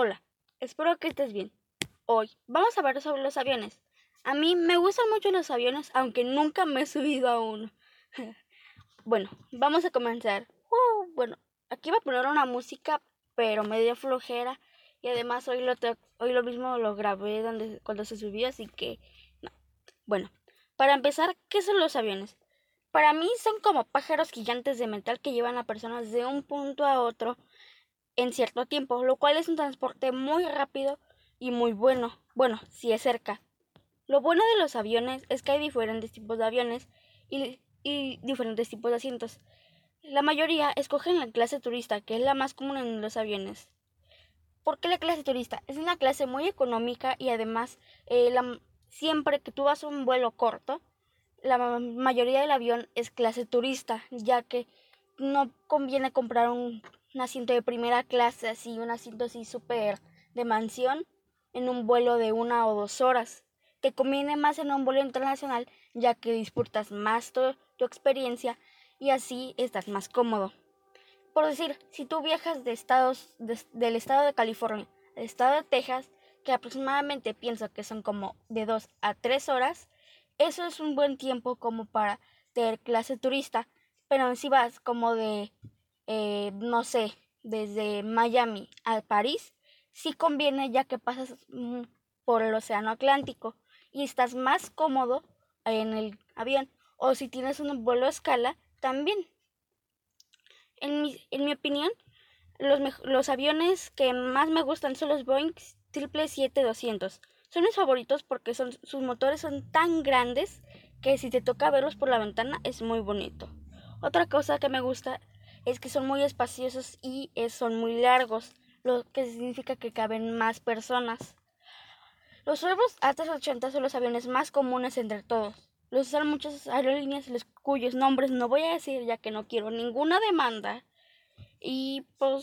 Hola, espero que estés bien. Hoy vamos a hablar sobre los aviones. A mí me gustan mucho los aviones, aunque nunca me he subido a uno. bueno, vamos a comenzar. Uh, bueno, aquí voy a poner una música, pero medio flojera. Y además hoy lo, hoy lo mismo lo grabé cuando se subió, así que no. Bueno, para empezar, ¿qué son los aviones? Para mí son como pájaros gigantes de metal que llevan a personas de un punto a otro en cierto tiempo, lo cual es un transporte muy rápido y muy bueno. Bueno, si es cerca. Lo bueno de los aviones es que hay diferentes tipos de aviones y, diferentes tipos de asientos. La mayoría escogen la clase turista, que es la más común en los aviones. ¿Por qué la clase turista? Es una clase muy económica y además eh, siempre que tú vas a un vuelo corto, la mayoría del avión es clase turista, ya que no conviene comprar un un asiento de primera clase, así, un asiento así súper de mansión, en un vuelo de una o dos horas. Te conviene más en un vuelo internacional, ya que disfrutas más tu, tu experiencia y así estás más cómodo. Por decir, si tú viajas de estados, del estado de California al estado de Texas, que aproximadamente pienso que son como de dos a tres horas, eso es un buen tiempo como para tener clase turista, pero si vas como de eh, no sé, desde Miami a París, sí conviene ya que pasas mm, por el Océano Atlántico y estás más cómodo en el avión. O si tienes un vuelo a escala, también. En mi, en mi opinión, los, los aviones que más me gustan son los Boeing 777-200. Son mis favoritos porque son, sus motores son tan grandes que si te toca verlos por la ventana es muy bonito. Otra cosa que me gusta es que son muy espaciosos y son muy largos, lo que significa que caben más personas. Los nuevos A380 son los aviones más comunes entre todos. Los usan muchas aerolíneas cuyos nombres no voy a decir ya que no quiero ninguna demanda. Y pues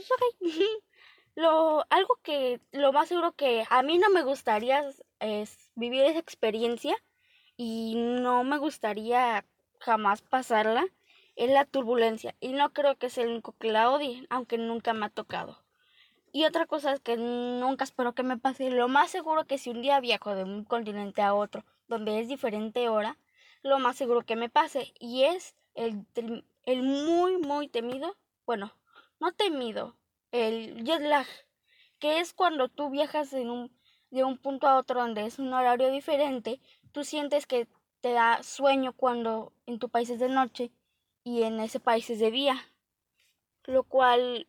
lo algo que lo más seguro que a mí no me gustaría es vivir esa experiencia y no me gustaría jamás pasarla es la turbulencia y no creo que sea el único que la odie, aunque nunca me ha tocado. Y otra cosa es que nunca espero que me pase. Lo más seguro que si un día viajo de un continente a otro, donde es diferente hora, lo más seguro que me pase. Y es el, el muy, muy temido, bueno, no temido, el jet lag, que es cuando tú viajas en un, de un punto a otro donde es un horario diferente, tú sientes que te da sueño cuando en tu país es de noche y en ese país es de día. Lo cual,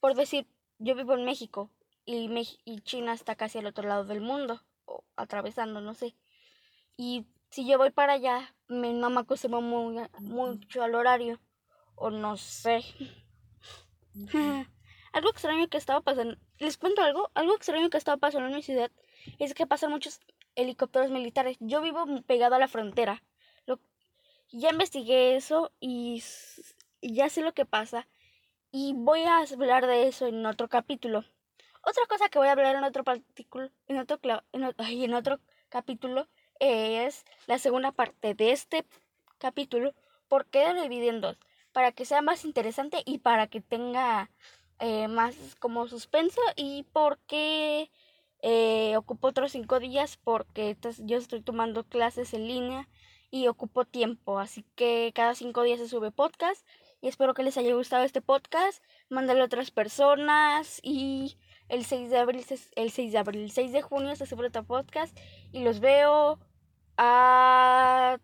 por decir, yo vivo en México y, y China está casi al otro lado del mundo, o atravesando, no sé. Y si yo voy para allá, no me acostumbro muy, mucho al horario, o no sé. algo extraño que estaba pasando, les cuento algo, algo extraño que estaba pasando en mi ciudad es que pasan muchos helicópteros militares. Yo vivo pegado a la frontera ya investigué eso y, ya sé lo que pasa y voy a hablar de eso en otro capítulo. Otra cosa que voy a hablar en otro, otro, en otro, en otro capítulo es la segunda parte de este capítulo. ¿Por qué lo dividí en dos? Para que sea más interesante y para que tenga eh, más como suspenso y porque eh, ocupo otros cinco días porque yo estoy tomando clases en línea y ocupo tiempo. Así que cada cinco días se sube podcast. Y espero que les haya gustado este podcast. Mándale a otras personas. Y el 6 de abril, el 6 de abril, el 6 de junio se sube otro podcast. Y los veo. Adiós.